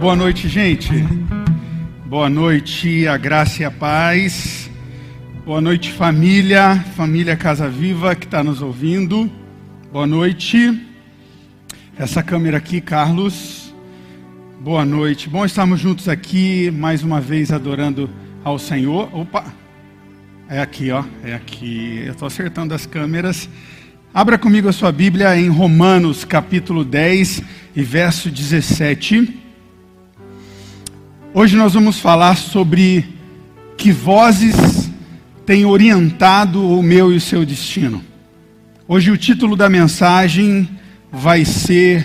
Boa noite, gente. Boa noite, a graça e a paz. Boa noite, família, família Casa Viva que está nos ouvindo. Boa noite. Essa câmera aqui, Carlos. Boa noite. Bom estarmos juntos aqui mais uma vez adorando ao Senhor. Opa! É aqui, ó. É aqui. Eu estou acertando as câmeras. Abra comigo a sua Bíblia em Romanos, capítulo 10 e verso 17. Hoje nós vamos falar sobre que vozes têm orientado o meu e o seu destino. Hoje o título da mensagem vai ser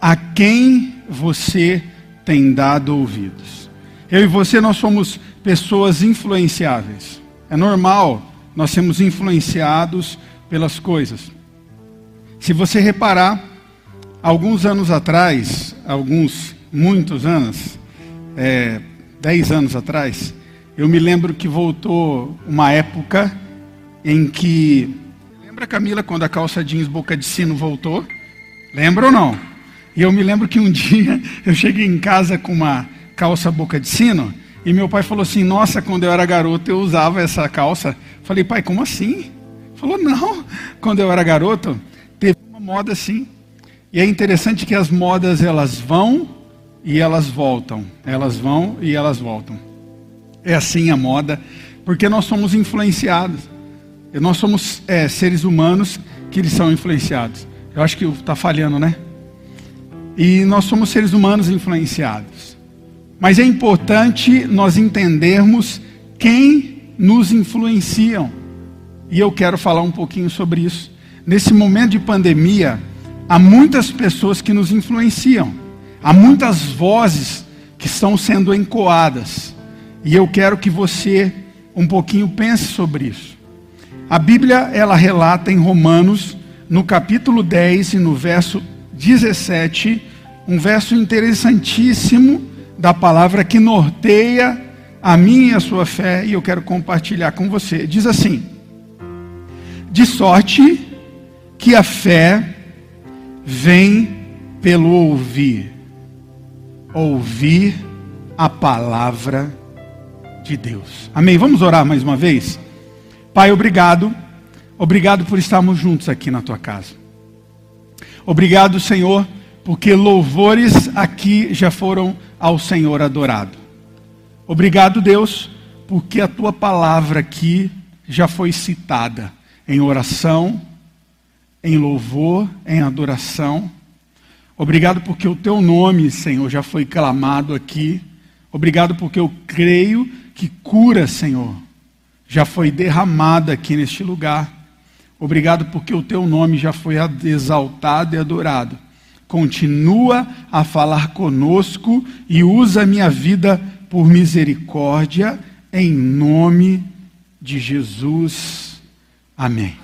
A quem você tem dado ouvidos. Eu e você nós somos pessoas influenciáveis. É normal nós sermos influenciados pelas coisas. Se você reparar, alguns anos atrás, alguns muitos anos, é, dez anos atrás, eu me lembro que voltou uma época em que. Lembra, Camila, quando a calça jeans boca de sino voltou? Lembra ou não? E eu me lembro que um dia eu cheguei em casa com uma calça boca de sino e meu pai falou assim: Nossa, quando eu era garoto eu usava essa calça. Falei, pai, como assim? Falou, não. Quando eu era garoto, teve uma moda assim. E é interessante que as modas elas vão e elas voltam. Elas vão e elas voltam. É assim a moda, porque nós somos influenciados. Nós somos é, seres humanos que eles são influenciados. Eu acho que está falhando, né? E nós somos seres humanos influenciados. Mas é importante nós entendermos quem nos influenciam. E eu quero falar um pouquinho sobre isso. Nesse momento de pandemia, há muitas pessoas que nos influenciam. Há muitas vozes que estão sendo encoadas. E eu quero que você um pouquinho pense sobre isso. A Bíblia, ela relata em Romanos, no capítulo 10 e no verso 17, um verso interessantíssimo da palavra que norteia a minha e a sua fé e eu quero compartilhar com você. Diz assim: De sorte que a fé vem pelo ouvir ouvir a palavra de Deus. Amém? Vamos orar mais uma vez? Pai, obrigado. Obrigado por estarmos juntos aqui na tua casa. Obrigado, Senhor, porque louvores aqui já foram ao Senhor adorado. Obrigado, Deus, porque a tua palavra aqui já foi citada em oração, em louvor, em adoração Obrigado porque o teu nome, Senhor, já foi clamado aqui. Obrigado porque eu creio que cura, Senhor, já foi derramada aqui neste lugar. Obrigado porque o teu nome já foi exaltado e adorado. Continua a falar conosco e usa a minha vida por misericórdia, em nome de Jesus. Amém.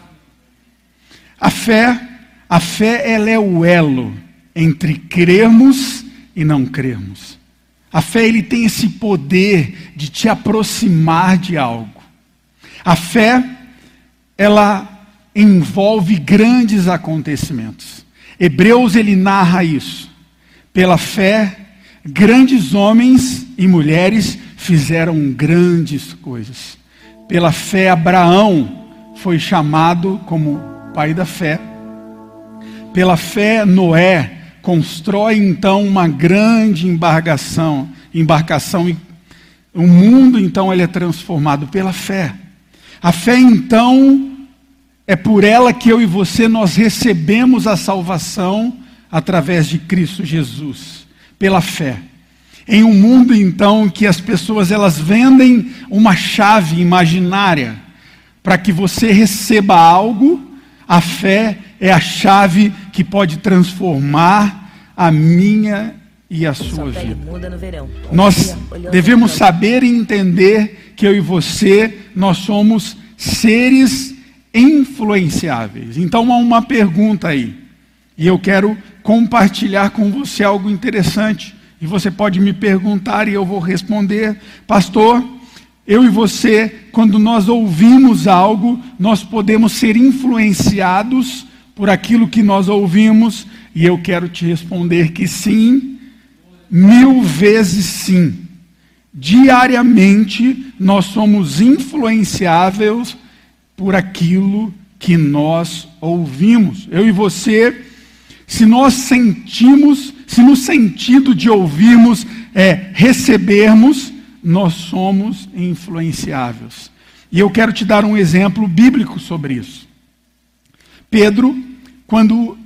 A fé, a fé ela é o elo entre crermos e não crermos. A fé ele tem esse poder de te aproximar de algo. A fé ela envolve grandes acontecimentos. Hebreus ele narra isso. Pela fé, grandes homens e mulheres fizeram grandes coisas. Pela fé, Abraão foi chamado como pai da fé. Pela fé, Noé constrói então uma grande embarcação, embarcação e o mundo então ele é transformado pela fé. A fé então é por ela que eu e você nós recebemos a salvação através de Cristo Jesus, pela fé. Em um mundo então que as pessoas elas vendem uma chave imaginária para que você receba algo, a fé é a chave que pode transformar a minha e a sua vida. Nós devemos saber e entender que eu e você, nós somos seres influenciáveis. Então há uma pergunta aí. E eu quero compartilhar com você algo interessante. E você pode me perguntar e eu vou responder, pastor. Eu e você, quando nós ouvimos algo, nós podemos ser influenciados por aquilo que nós ouvimos, e eu quero te responder que sim, mil vezes sim. Diariamente nós somos influenciáveis por aquilo que nós ouvimos. Eu e você, se nós sentimos, se no sentido de ouvirmos é recebermos, nós somos influenciáveis. E eu quero te dar um exemplo bíblico sobre isso. Pedro, quando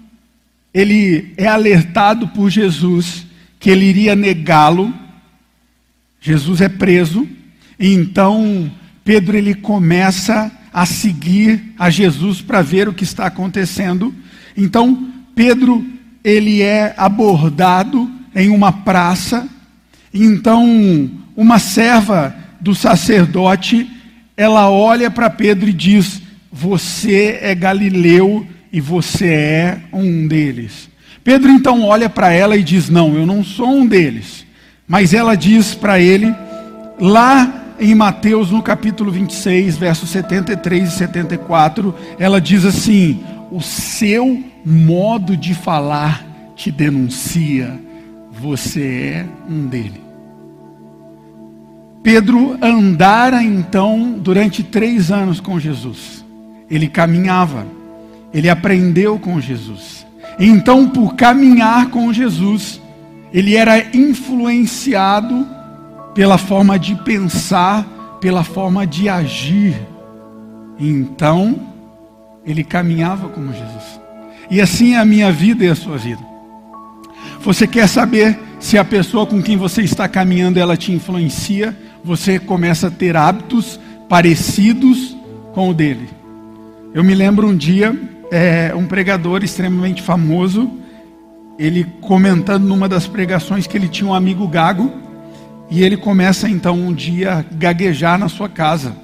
ele é alertado por Jesus que ele iria negá-lo, Jesus é preso, e então Pedro ele começa a seguir a Jesus para ver o que está acontecendo. Então Pedro ele é abordado em uma praça, então uma serva do sacerdote, ela olha para Pedro e diz: "Você é galileu e você é um deles". Pedro então olha para ela e diz: "Não, eu não sou um deles". Mas ela diz para ele lá em Mateus, no capítulo 26, versos 73 e 74, ela diz assim: O seu modo de falar te denuncia, você é um dele. Pedro andara então durante três anos com Jesus. Ele caminhava, ele aprendeu com Jesus. Então, por caminhar com Jesus, ele era influenciado pela forma de pensar, pela forma de agir. Então, ele caminhava como Jesus. E assim é a minha vida e a sua vida. Você quer saber se a pessoa com quem você está caminhando ela te influencia? Você começa a ter hábitos parecidos com o dele. Eu me lembro um dia, é, um pregador extremamente famoso, ele comentando numa das pregações que ele tinha um amigo gago e ele começa então um dia gaguejar na sua casa.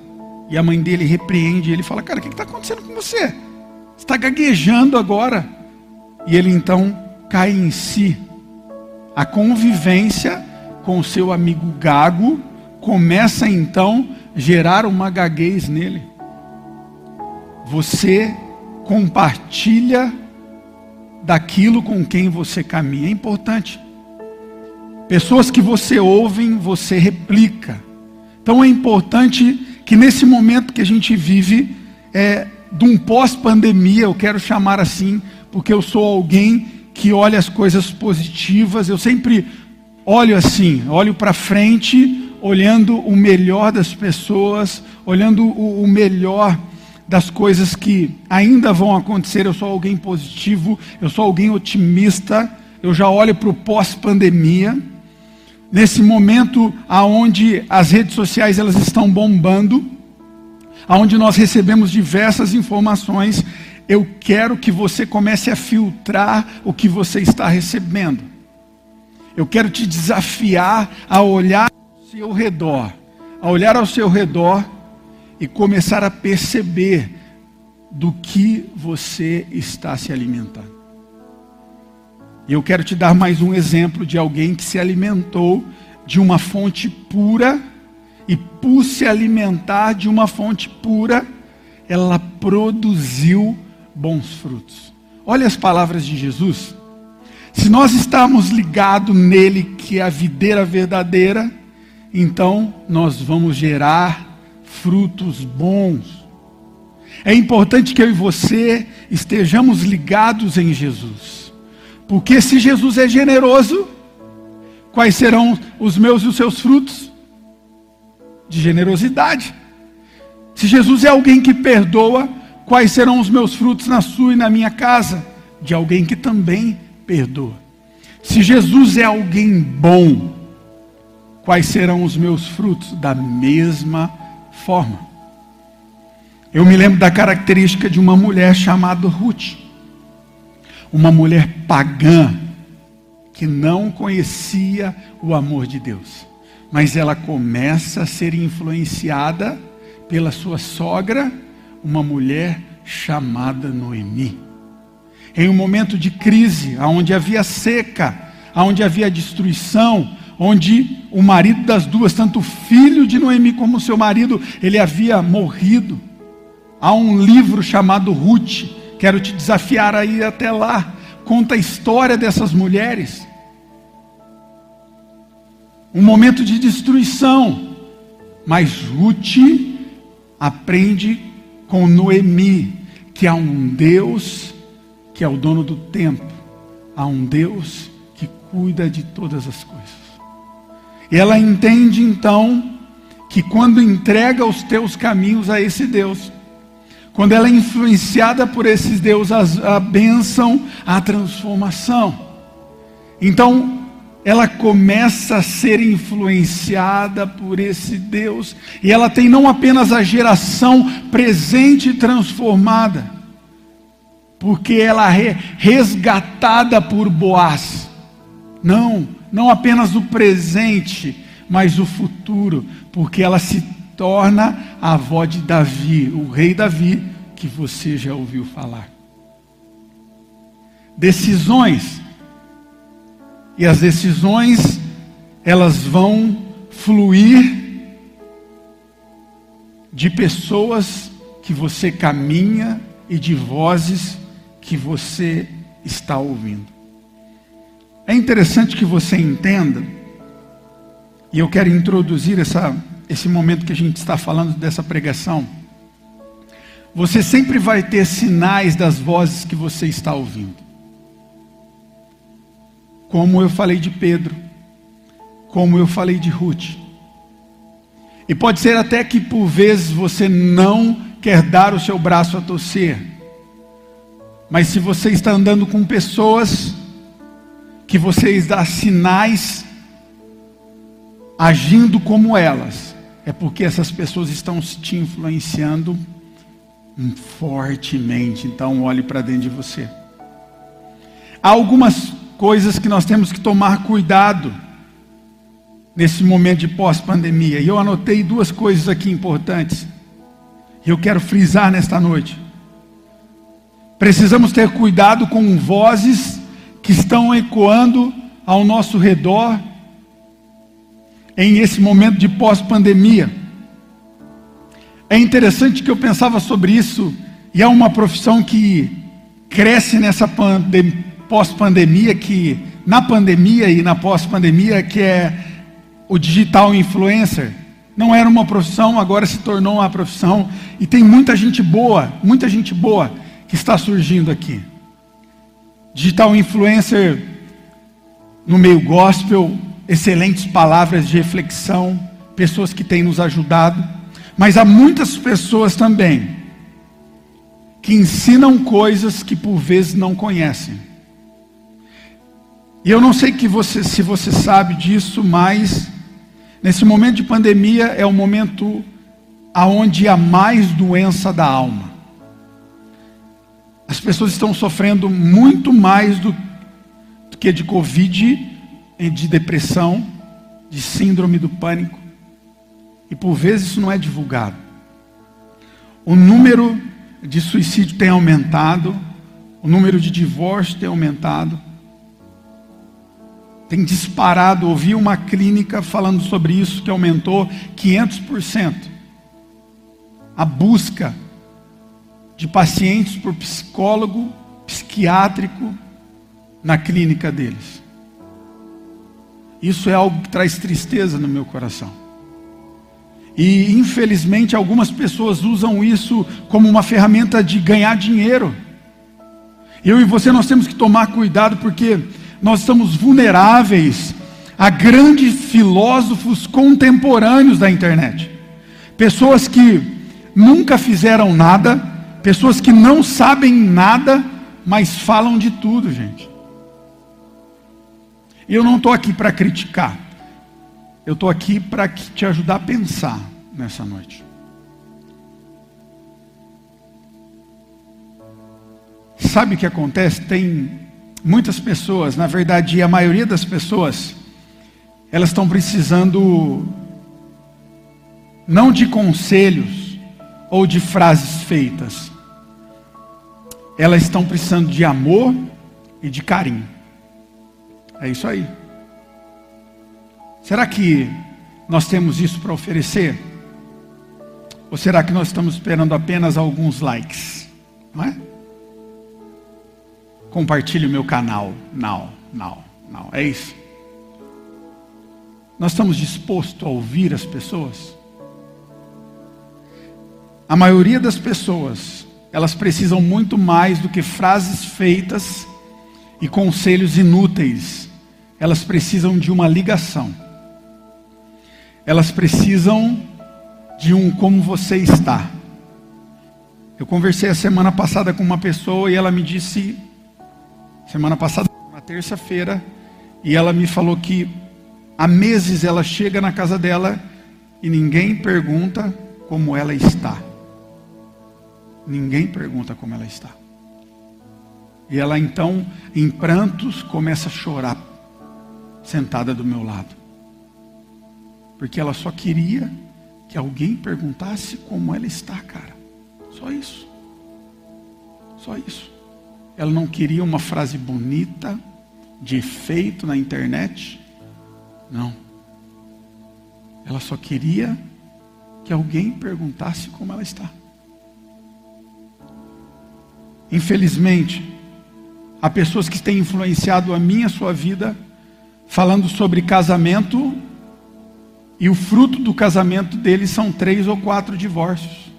E a mãe dele repreende. E ele fala: Cara, o que está acontecendo com você? Você está gaguejando agora. E ele então cai em si. A convivência com o seu amigo gago começa então a gerar uma gaguez nele. Você compartilha daquilo com quem você caminha. É importante. Pessoas que você ouve, você replica. Então é importante que nesse momento que a gente vive, é, de um pós-pandemia, eu quero chamar assim, porque eu sou alguém que olha as coisas positivas, eu sempre olho assim, olho para frente, olhando o melhor das pessoas, olhando o, o melhor das coisas que ainda vão acontecer. Eu sou alguém positivo, eu sou alguém otimista, eu já olho para o pós-pandemia nesse momento aonde as redes sociais elas estão bombando, aonde nós recebemos diversas informações, eu quero que você comece a filtrar o que você está recebendo. Eu quero te desafiar a olhar ao seu redor, a olhar ao seu redor e começar a perceber do que você está se alimentando. E eu quero te dar mais um exemplo de alguém que se alimentou de uma fonte pura, e por se alimentar de uma fonte pura, ela produziu bons frutos. Olha as palavras de Jesus. Se nós estamos ligados nele, que é a videira verdadeira, então nós vamos gerar frutos bons. É importante que eu e você estejamos ligados em Jesus. Porque se Jesus é generoso, quais serão os meus e os seus frutos? De generosidade. Se Jesus é alguém que perdoa, quais serão os meus frutos na sua e na minha casa? De alguém que também perdoa. Se Jesus é alguém bom, quais serão os meus frutos? Da mesma forma. Eu me lembro da característica de uma mulher chamada Ruth uma mulher pagã que não conhecia o amor de Deus. Mas ela começa a ser influenciada pela sua sogra, uma mulher chamada Noemi. Em um momento de crise, onde havia seca, onde havia destruição, onde o marido das duas, tanto o filho de Noemi como seu marido, ele havia morrido. Há um livro chamado Ruth, Quero te desafiar a ir até lá. Conta a história dessas mulheres. um momento de destruição. Mas Ruth aprende com Noemi que há um Deus que é o dono do tempo, há um Deus que cuida de todas as coisas. E ela entende então que quando entrega os teus caminhos a esse Deus, quando ela é influenciada por esses deuses, a, a bênção, a transformação. Então, ela começa a ser influenciada por esse Deus, e ela tem não apenas a geração presente transformada, porque ela é resgatada por Boaz. Não, não apenas o presente, mas o futuro, porque ela se torna a avó de Davi, o rei Davi, que você já ouviu falar. Decisões. E as decisões, elas vão fluir de pessoas que você caminha e de vozes que você está ouvindo. É interessante que você entenda, e eu quero introduzir essa esse momento que a gente está falando dessa pregação, você sempre vai ter sinais das vozes que você está ouvindo. Como eu falei de Pedro, como eu falei de Ruth. E pode ser até que por vezes você não quer dar o seu braço a torcer. Mas se você está andando com pessoas que vocês dá sinais agindo como elas, é porque essas pessoas estão te influenciando fortemente. Então, olhe para dentro de você. Há algumas coisas que nós temos que tomar cuidado nesse momento de pós-pandemia. E eu anotei duas coisas aqui importantes. E eu quero frisar nesta noite. Precisamos ter cuidado com vozes que estão ecoando ao nosso redor em esse momento de pós-pandemia. É interessante que eu pensava sobre isso, e é uma profissão que cresce nessa pós-pandemia, que na pandemia e na pós-pandemia, que é o digital influencer. Não era uma profissão, agora se tornou uma profissão, e tem muita gente boa, muita gente boa que está surgindo aqui. Digital influencer no meio gospel, excelentes palavras de reflexão, pessoas que têm nos ajudado, mas há muitas pessoas também que ensinam coisas que por vezes não conhecem. E eu não sei que você, se você sabe disso, mas nesse momento de pandemia é o momento aonde há mais doença da alma. As pessoas estão sofrendo muito mais do, do que de Covid de depressão, de síndrome do pânico. E por vezes isso não é divulgado. O número de suicídio tem aumentado, o número de divórcio tem aumentado. Tem disparado, ouvi uma clínica falando sobre isso que aumentou 500%. A busca de pacientes por psicólogo psiquiátrico na clínica deles. Isso é algo que traz tristeza no meu coração. E infelizmente algumas pessoas usam isso como uma ferramenta de ganhar dinheiro. Eu e você nós temos que tomar cuidado porque nós estamos vulneráveis a grandes filósofos contemporâneos da internet. Pessoas que nunca fizeram nada, pessoas que não sabem nada, mas falam de tudo, gente. Eu não estou aqui para criticar. Eu estou aqui para te ajudar a pensar nessa noite. Sabe o que acontece? Tem muitas pessoas, na verdade, a maioria das pessoas, elas estão precisando não de conselhos ou de frases feitas. Elas estão precisando de amor e de carinho. É isso aí. Será que nós temos isso para oferecer? Ou será que nós estamos esperando apenas alguns likes? Não é? Compartilhe o meu canal. Não, não, não. É isso. Nós estamos dispostos a ouvir as pessoas? A maioria das pessoas, elas precisam muito mais do que frases feitas e conselhos inúteis. Elas precisam de uma ligação. Elas precisam de um como você está. Eu conversei a semana passada com uma pessoa e ela me disse, semana passada, na terça-feira, e ela me falou que há meses ela chega na casa dela e ninguém pergunta como ela está. Ninguém pergunta como ela está. E ela então, em prantos, começa a chorar, sentada do meu lado. Porque ela só queria que alguém perguntasse como ela está, cara. Só isso. Só isso. Ela não queria uma frase bonita, de efeito na internet. Não. Ela só queria que alguém perguntasse como ela está. Infelizmente, há pessoas que têm influenciado a minha sua vida falando sobre casamento e o fruto do casamento deles são três ou quatro divórcios.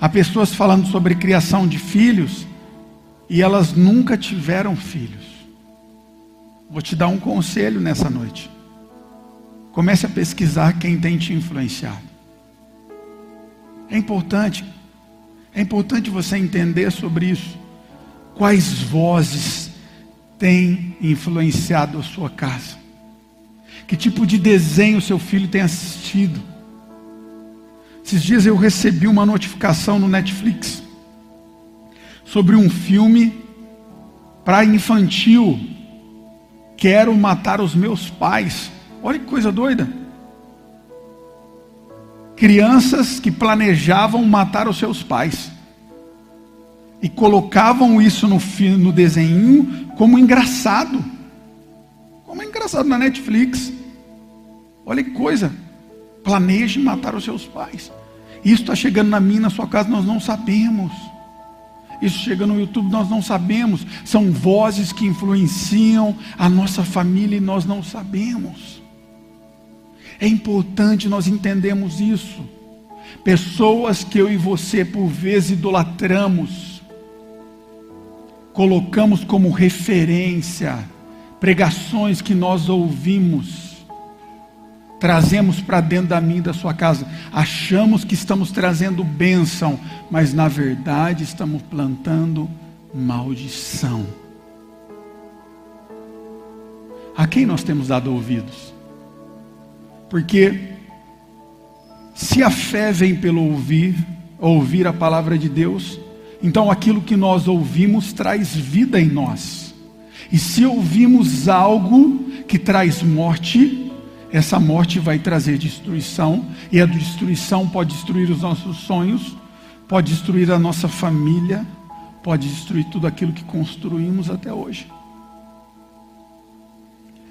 Há pessoas falando sobre criação de filhos e elas nunca tiveram filhos. Vou te dar um conselho nessa noite. Comece a pesquisar quem tem te influenciado. É importante, é importante você entender sobre isso. Quais vozes têm influenciado a sua casa? Que tipo de desenho seu filho tem assistido? Esses dias eu recebi uma notificação no Netflix sobre um filme para infantil. Quero matar os meus pais. Olha que coisa doida. Crianças que planejavam matar os seus pais. E colocavam isso no, no desenho como engraçado. Como é engraçado na Netflix. Olha que coisa. Planeje matar os seus pais. Isso está chegando na minha, na sua casa, nós não sabemos. Isso chega no YouTube, nós não sabemos. São vozes que influenciam a nossa família e nós não sabemos. É importante nós entendermos isso. Pessoas que eu e você por vezes idolatramos, colocamos como referência pregações que nós ouvimos, trazemos para dentro da minha da sua casa. Achamos que estamos trazendo bênção, mas na verdade estamos plantando maldição. A quem nós temos dado ouvidos? Porque se a fé vem pelo ouvir, ouvir a palavra de Deus, então aquilo que nós ouvimos traz vida em nós. E se ouvimos algo que traz morte, essa morte vai trazer destruição, e a destruição pode destruir os nossos sonhos, pode destruir a nossa família, pode destruir tudo aquilo que construímos até hoje.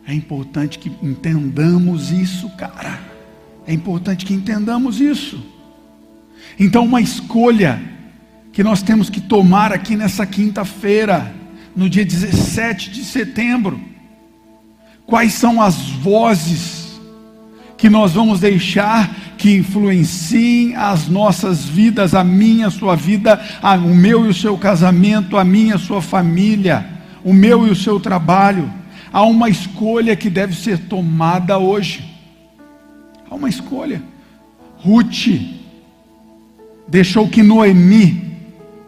É importante que entendamos isso, cara. É importante que entendamos isso. Então, uma escolha que nós temos que tomar aqui nessa quinta-feira no dia 17 de setembro. Quais são as vozes que nós vamos deixar que influenciem as nossas vidas, a minha, a sua vida, a, o meu e o seu casamento, a minha, a sua família, o meu e o seu trabalho? Há uma escolha que deve ser tomada hoje. Há uma escolha. Ruth deixou que Noemi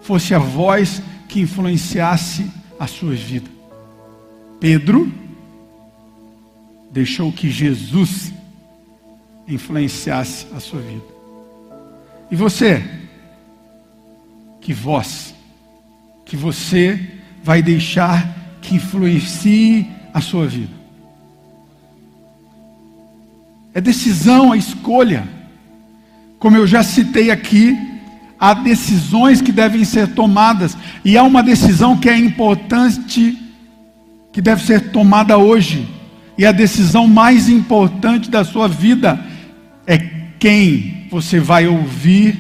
fosse a voz que influenciasse a sua vida. Pedro deixou que Jesus influenciasse a sua vida. E você? Que voz que você vai deixar que influencie a sua vida? É decisão, a escolha. Como eu já citei aqui, há decisões que devem ser tomadas, e há uma decisão que é importante, que deve ser tomada hoje, e a decisão mais importante da sua vida é quem você vai ouvir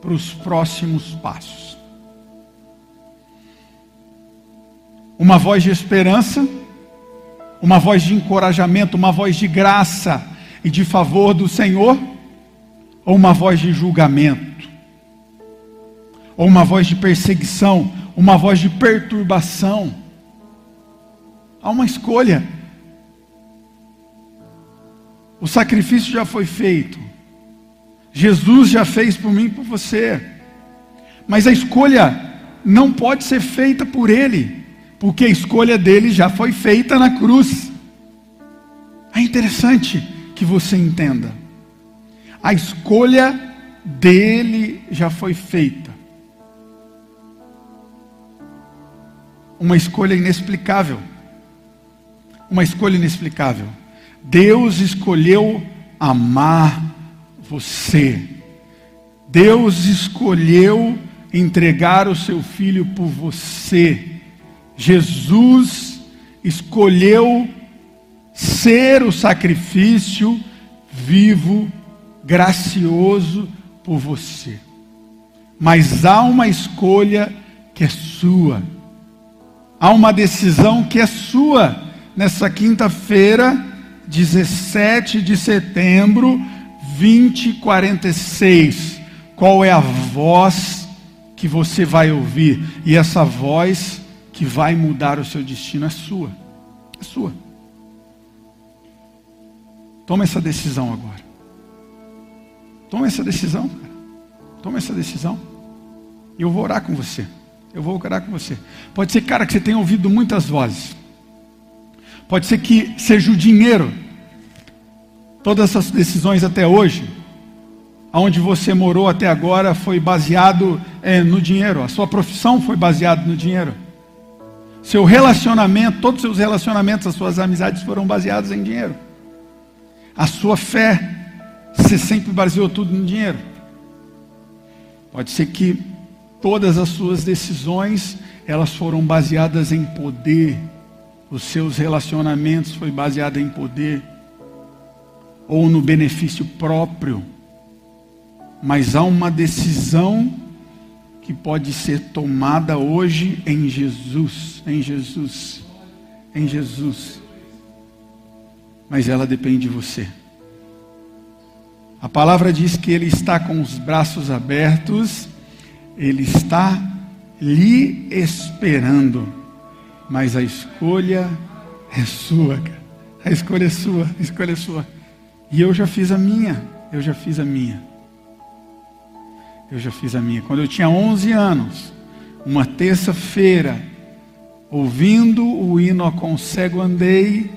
para os próximos passos. Uma voz de esperança uma voz de encorajamento, uma voz de graça e de favor do Senhor, ou uma voz de julgamento, ou uma voz de perseguição, uma voz de perturbação. Há uma escolha. O sacrifício já foi feito. Jesus já fez por mim e por você. Mas a escolha não pode ser feita por ele, porque a escolha dele já foi feita na cruz. É interessante que você entenda. A escolha dele já foi feita. Uma escolha inexplicável. Uma escolha inexplicável. Deus escolheu amar você. Deus escolheu entregar o seu filho por você. Jesus escolheu ser o sacrifício vivo, gracioso por você. Mas há uma escolha que é sua. Há uma decisão que é sua. Nessa quinta-feira, 17 de setembro, 2046. Qual é a voz que você vai ouvir? E essa voz que vai mudar o seu destino é sua. É sua. Toma essa decisão agora. Toma essa decisão, cara. Toma essa decisão. Eu vou orar com você. Eu vou orar com você. Pode ser, cara, que você tenha ouvido muitas vozes. Pode ser que seja o dinheiro Todas essas decisões até hoje, aonde você morou até agora, foi baseado é, no dinheiro. A sua profissão foi baseada no dinheiro. Seu relacionamento, todos os seus relacionamentos, as suas amizades foram baseados em dinheiro. A sua fé, você sempre baseou tudo no dinheiro. Pode ser que todas as suas decisões, elas foram baseadas em poder. Os seus relacionamentos foi baseado em poder ou no benefício próprio, mas há uma decisão que pode ser tomada hoje em Jesus, em Jesus, em Jesus. Mas ela depende de você. A palavra diz que ele está com os braços abertos, ele está lhe esperando, mas a escolha é sua. A escolha é sua, a escolha é sua. E eu já fiz a minha, eu já fiz a minha. Eu já fiz a minha. Quando eu tinha 11 anos, uma terça-feira, ouvindo o hino a concego andei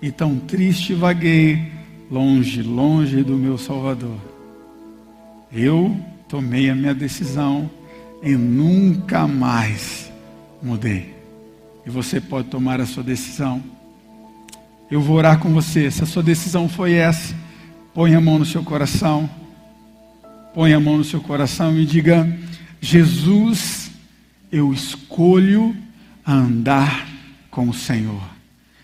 e tão triste vaguei, longe, longe do meu Salvador. Eu tomei a minha decisão e nunca mais mudei. E você pode tomar a sua decisão eu vou orar com você. Se a sua decisão foi essa, põe a mão no seu coração. Põe a mão no seu coração e diga: Jesus, eu escolho andar com o Senhor.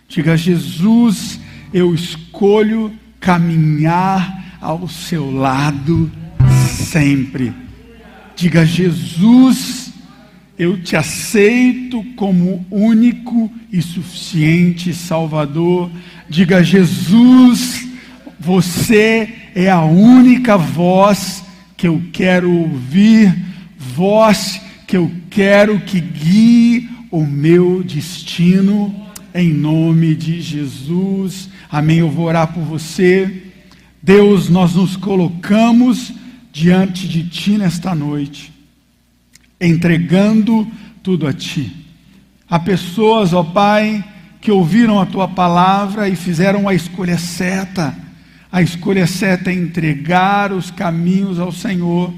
Diga: Jesus, eu escolho caminhar ao seu lado sempre. Diga: Jesus, eu te aceito como único e suficiente Salvador. Diga, Jesus, você é a única voz que eu quero ouvir, voz que eu quero que guie o meu destino, em nome de Jesus. Amém. Eu vou orar por você. Deus, nós nos colocamos diante de Ti nesta noite entregando tudo a Ti. Há pessoas, ó Pai, que ouviram a Tua palavra e fizeram a escolha certa. A escolha certa é entregar os caminhos ao Senhor,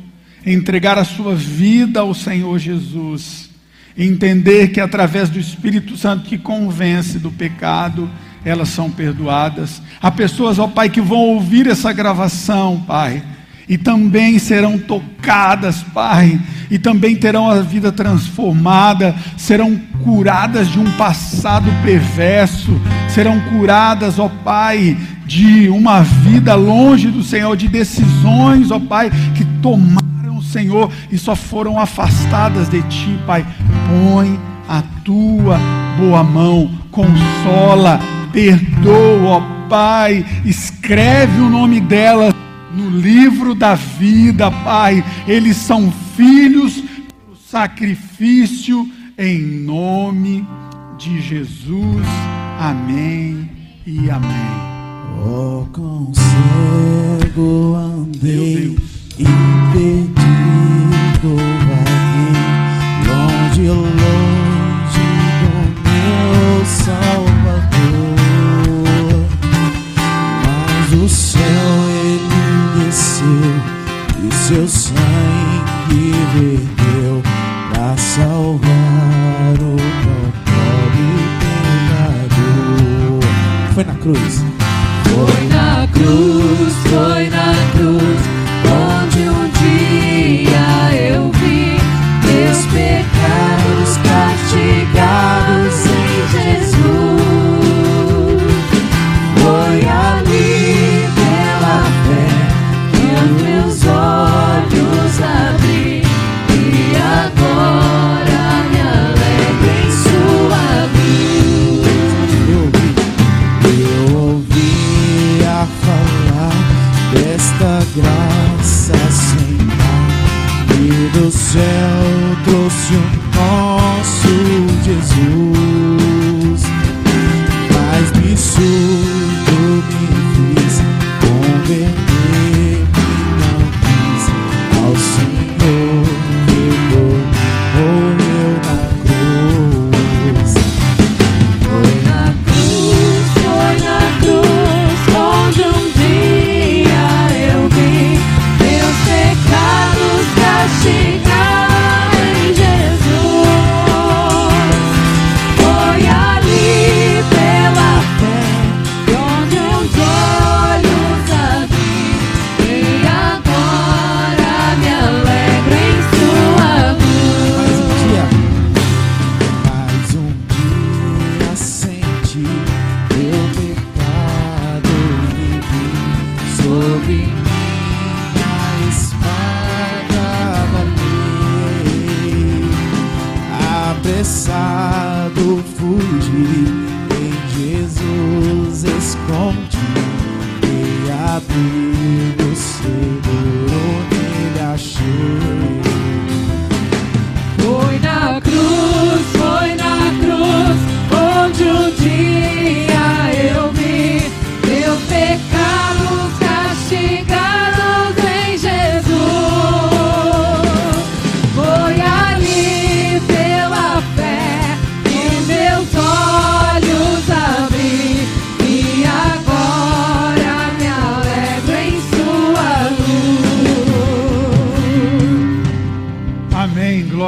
entregar a sua vida ao Senhor Jesus, entender que através do Espírito Santo que convence do pecado, elas são perdoadas. Há pessoas, ó Pai, que vão ouvir essa gravação, Pai e também serão tocadas, Pai, e também terão a vida transformada, serão curadas de um passado perverso, serão curadas, ó Pai, de uma vida longe do Senhor, de decisões, ó Pai, que tomaram o Senhor e só foram afastadas de Ti, Pai. Põe a tua boa mão, consola, perdoa, ó Pai, escreve o nome delas no livro da vida, Pai. Eles são filhos do sacrifício em nome de Jesus. Amém e amém. Oh, cego andei impedido aqui, longe, longe do meu Salvador. Mas o céu ele desceu e seu sangue verteu para salvar o pobre pecador. Foi na cruz.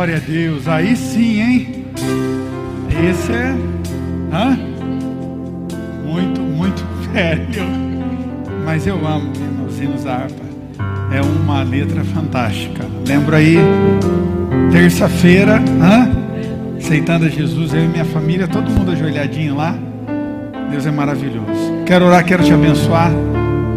Glória a Deus. Aí sim, hein? Esse é. Hã? Muito, muito velho. Mas eu amo os hinos da harpa. É uma letra fantástica. Lembro aí, terça-feira, hã? Aceitando a Jesus, eu e minha família, todo mundo ajoelhadinho lá. Deus é maravilhoso. Quero orar, quero te abençoar.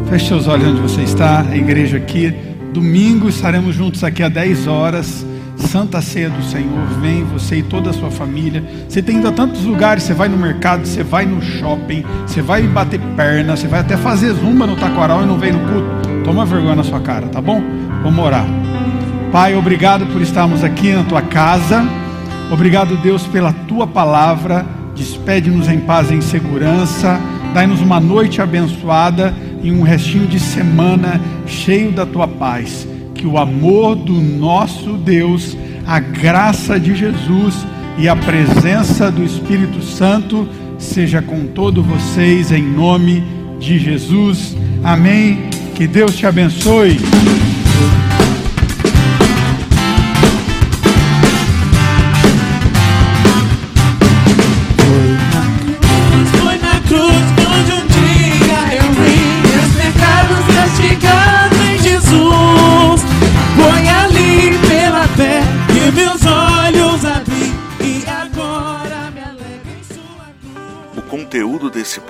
Feche seus olhos onde você está, a igreja aqui. Domingo estaremos juntos aqui às 10 horas. Santa Ceia do Senhor, vem você e toda a sua família. Você tem ido a tantos lugares, você vai no mercado, você vai no shopping, você vai bater perna, você vai até fazer zumba no taquaral e não vem no culto. Toma vergonha na sua cara, tá bom? Vamos orar. Pai, obrigado por estarmos aqui na tua casa. Obrigado, Deus, pela tua palavra. Despede-nos em paz e em segurança. Dai-nos uma noite abençoada e um restinho de semana cheio da tua paz. Que o amor do nosso Deus, a graça de Jesus e a presença do Espírito Santo seja com todos vocês em nome de Jesus. Amém. Que Deus te abençoe.